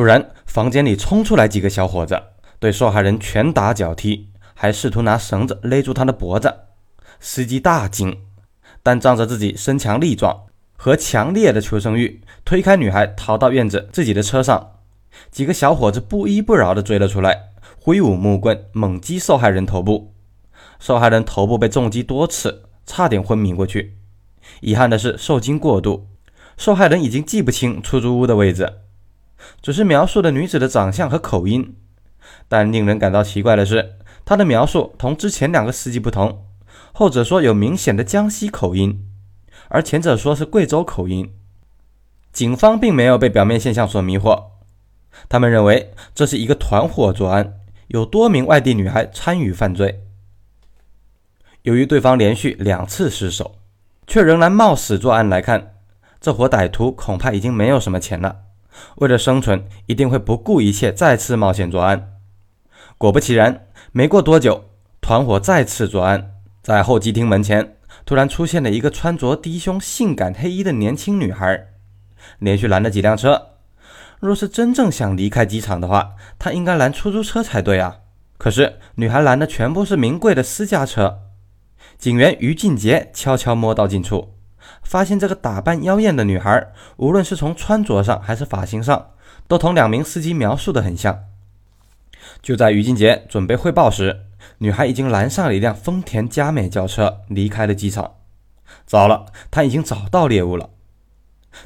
突然，房间里冲出来几个小伙子，对受害人拳打脚踢，还试图拿绳子勒住他的脖子。司机大惊，但仗着自己身强力壮和强烈的求生欲，推开女孩，逃到院子自己的车上。几个小伙子不依不饶地追了出来，挥舞木棍猛击受害人头部。受害人头部被重击多次，差点昏迷过去。遗憾的是，受惊过度，受害人已经记不清出租屋的位置，只是描述了女子的长相和口音。但令人感到奇怪的是，他的描述同之前两个司机不同，后者说有明显的江西口音，而前者说是贵州口音。警方并没有被表面现象所迷惑。他们认为这是一个团伙作案，有多名外地女孩参与犯罪。由于对方连续两次失手，却仍然冒死作案来看，这伙歹徒恐怕已经没有什么钱了。为了生存，一定会不顾一切再次冒险作案。果不其然，没过多久，团伙再次作案，在候机厅门前突然出现了一个穿着低胸、性感黑衣的年轻女孩，连续拦了几辆车。若是真正想离开机场的话，他应该拦出租车才对啊！可是女孩拦的全部是名贵的私家车。警员于俊杰悄悄摸到近处，发现这个打扮妖艳的女孩，无论是从穿着上还是发型上，都同两名司机描述的很像。就在于俊杰准备汇报时，女孩已经拦上了一辆丰田佳美轿车，离开了机场。糟了，他已经找到猎物了。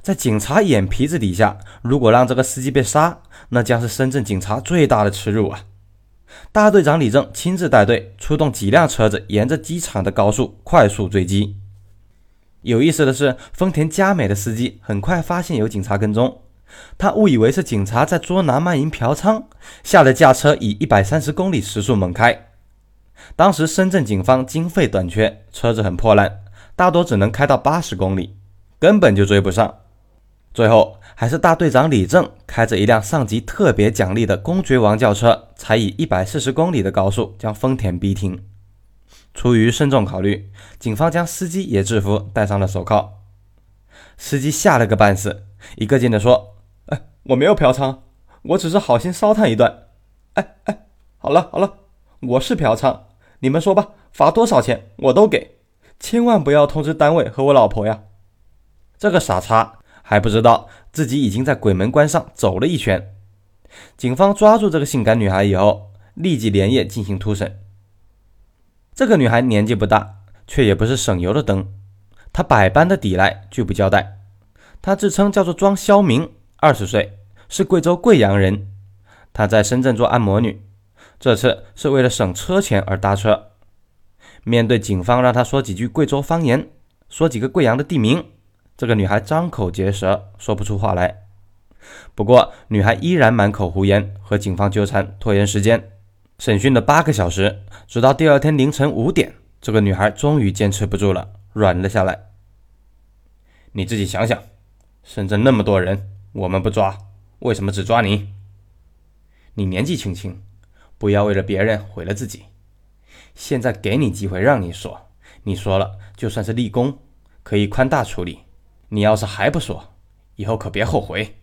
在警察眼皮子底下，如果让这个司机被杀，那将是深圳警察最大的耻辱啊！大队长李正亲自带队，出动几辆车子，沿着机场的高速快速追击。有意思的是，丰田佳美的司机很快发现有警察跟踪，他误以为是警察在捉拿卖淫嫖娼，吓得驾车以一百三十公里时速猛开。当时深圳警方经费短缺，车子很破烂，大多只能开到八十公里。根本就追不上，最后还是大队长李正开着一辆上级特别奖励的公爵王轿车，才以一百四十公里的高速将丰田逼停。出于慎重考虑，警方将司机也制服，戴上了手铐。司机吓了个半死，一个劲地说：“哎，我没有嫖娼，我只是好心烧炭一段。”哎哎，好了好了，我是嫖娼，你们说吧，罚多少钱我都给，千万不要通知单位和我老婆呀。这个傻叉还不知道自己已经在鬼门关上走了一圈。警方抓住这个性感女孩以后，立即连夜进行突审。这个女孩年纪不大，却也不是省油的灯。她百般的抵赖，拒不交代。她自称叫做庄肖明，二十岁，是贵州贵阳人。她在深圳做按摩女，这次是为了省车钱而搭车。面对警方让她说几句贵州方言，说几个贵阳的地名。这个女孩张口结舌，说不出话来。不过，女孩依然满口胡言，和警方纠缠，拖延时间。审讯了八个小时，直到第二天凌晨五点，这个女孩终于坚持不住了，软了下来。你自己想想，深圳那么多人，我们不抓，为什么只抓你？你年纪轻轻，不要为了别人毁了自己。现在给你机会，让你说，你说了，就算是立功，可以宽大处理。你要是还不说，以后可别后悔。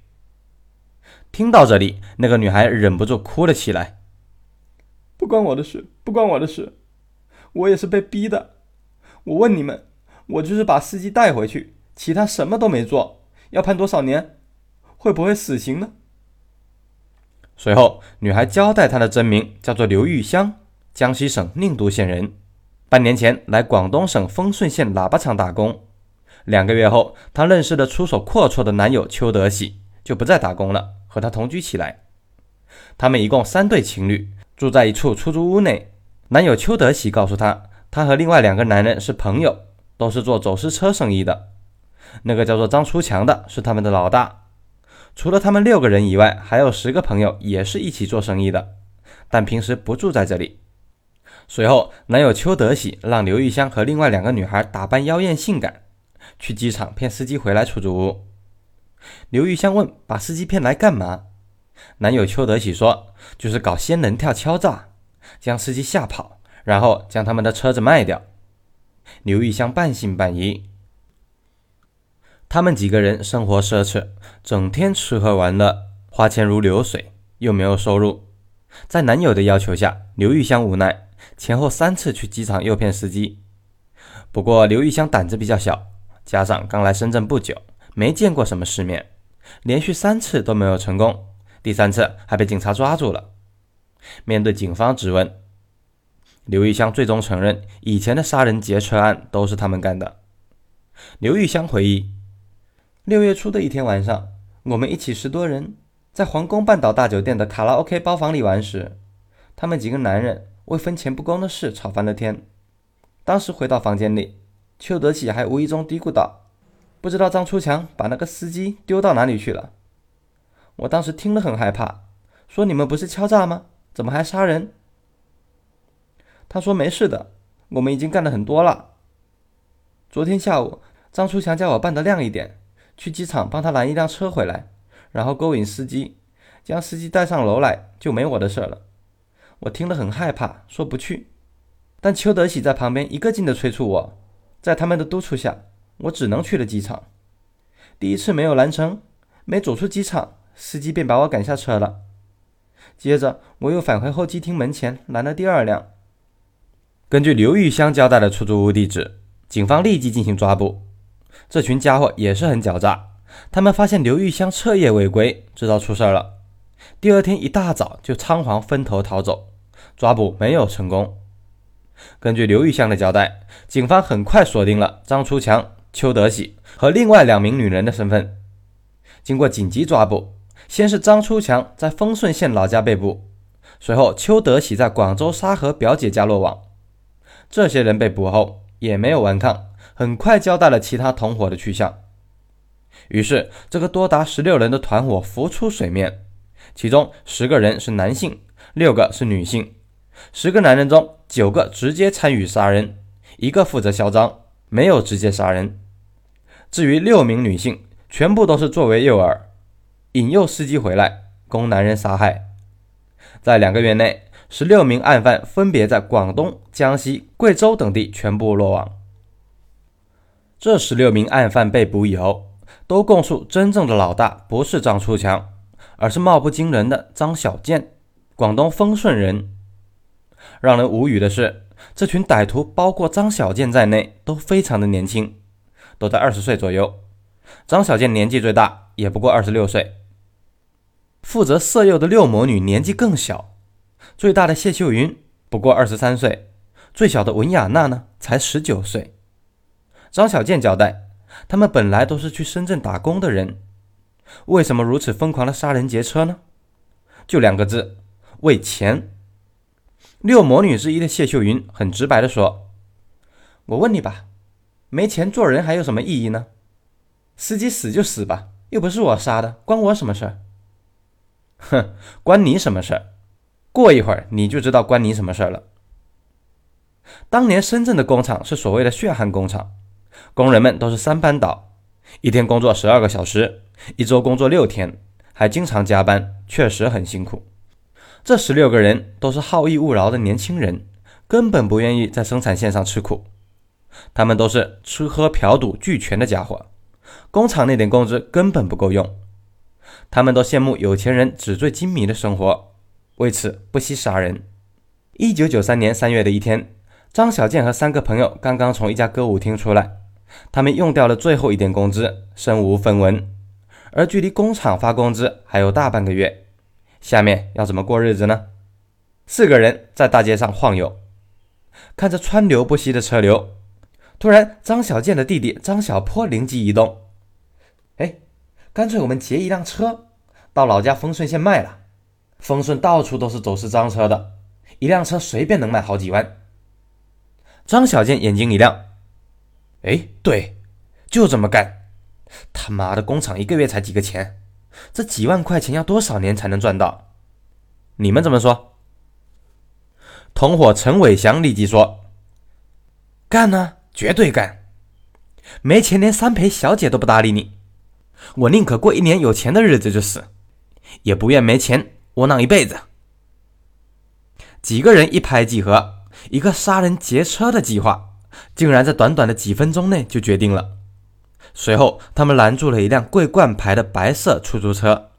听到这里，那个女孩忍不住哭了起来。关我的事，不关我的事，我也是被逼的。我问你们，我就是把司机带回去，其他什么都没做，要判多少年？会不会死刑呢？随后，女孩交代她的真名叫做刘玉香，江西省宁都县人，半年前来广东省丰顺县喇叭厂打工。两个月后，她认识了出手阔绰的男友邱德喜，就不再打工了，和他同居起来。他们一共三对情侣，住在一处出租屋内。男友邱德喜告诉她，他和另外两个男人是朋友，都是做走私车生意的。那个叫做张出强的是他们的老大。除了他们六个人以外，还有十个朋友也是一起做生意的，但平时不住在这里。随后，男友邱德喜让刘玉香和另外两个女孩打扮妖艳性感。去机场骗司机回来出租屋。刘玉香问：“把司机骗来干嘛？”男友邱德喜说：“就是搞仙人跳敲诈，将司机吓跑，然后将他们的车子卖掉。”刘玉香半信半疑。他们几个人生活奢侈，整天吃喝玩乐，花钱如流水，又没有收入。在男友的要求下，刘玉香无奈，前后三次去机场诱骗司机。不过刘玉香胆子比较小，加上刚来深圳不久，没见过什么世面，连续三次都没有成功，第三次还被警察抓住了。面对警方质问，刘玉香最终承认，以前的杀人劫车案都是他们干的。刘玉香回忆，六月初的一天晚上，我们一起十多人在皇宫半岛大酒店的卡拉 OK 包房里玩时，他们几个男人为分钱不公的事吵翻了天。当时回到房间里，邱德喜还无意中嘀咕道：“不知道张初强把那个司机丢到哪里去了。”我当时听了很害怕，说：“你们不是敲诈吗？怎么还杀人？”他说：“没事的，我们已经干了很多了。昨天下午，张初强叫我办得亮一点，去机场帮他拦一辆车回来，然后勾引司机，将司机带上楼来，就没我的事了。我听了很害怕，说不去。”但邱德喜在旁边一个劲的催促我，在他们的督促下，我只能去了机场。第一次没有拦成，没走出机场，司机便把我赶下车了。接着我又返回候机厅门前拦了第二辆。根据刘玉香交代的出租屋地址，警方立即进行抓捕。这群家伙也是很狡诈，他们发现刘玉香彻夜未归，知道出事了。第二天一大早就仓皇分头逃走，抓捕没有成功。根据刘玉香的交代，警方很快锁定了张初强、邱德喜和另外两名女人的身份。经过紧急抓捕，先是张初强在丰顺县老家被捕，随后邱德喜在广州沙河表姐家落网。这些人被捕后也没有顽抗，很快交代了其他同伙的去向。于是，这个多达十六人的团伙浮出水面，其中十个人是男性，六个是女性。十个男人中，九个直接参与杀人，一个负责销赃，没有直接杀人。至于六名女性，全部都是作为诱饵，引诱司机回来供男人杀害。在两个月内，十六名案犯分别在广东、江西、贵州等地全部落网。这十六名案犯被捕以后，都供述真正的老大不是张初强，而是貌不惊人的张小建，广东丰顺人。让人无语的是，这群歹徒包括张小建在内都非常的年轻，都在二十岁左右。张小建年纪最大，也不过二十六岁。负责色诱的六魔女年纪更小，最大的谢秀云不过二十三岁，最小的文雅娜呢才十九岁。张小建交代，他们本来都是去深圳打工的人，为什么如此疯狂的杀人劫车呢？就两个字：为钱。六魔女之一的谢秀云很直白的说：“我问你吧，没钱做人还有什么意义呢？司机死就死吧，又不是我杀的，关我什么事儿？”哼，关你什么事儿？过一会儿你就知道关你什么事儿了。当年深圳的工厂是所谓的血汗工厂，工人们都是三班倒，一天工作十二个小时，一周工作六天，还经常加班，确实很辛苦。这十六个人都是好逸恶劳的年轻人，根本不愿意在生产线上吃苦。他们都是吃喝嫖赌俱全的家伙，工厂那点工资根本不够用。他们都羡慕有钱人纸醉金迷的生活，为此不惜杀人。一九九三年三月的一天，张小建和三个朋友刚刚从一家歌舞厅出来，他们用掉了最后一点工资，身无分文，而距离工厂发工资还有大半个月。下面要怎么过日子呢？四个人在大街上晃悠，看着川流不息的车流。突然，张小建的弟弟张小坡灵机一动：“哎，干脆我们劫一辆车，到老家丰顺县卖了。丰顺到处都是走私赃车的，一辆车随便能卖好几万。”张小建眼睛一亮：“哎，对，就这么干！他妈的，工厂一个月才几个钱？”这几万块钱要多少年才能赚到？你们怎么说？同伙陈伟祥立即说：“干呢，绝对干！没钱连三陪小姐都不搭理你，我宁可过一年有钱的日子就死，也不愿没钱窝囊一辈子。”几个人一拍即合，一个杀人劫车的计划，竟然在短短的几分钟内就决定了。随后，他们拦住了一辆桂冠牌的白色出租车，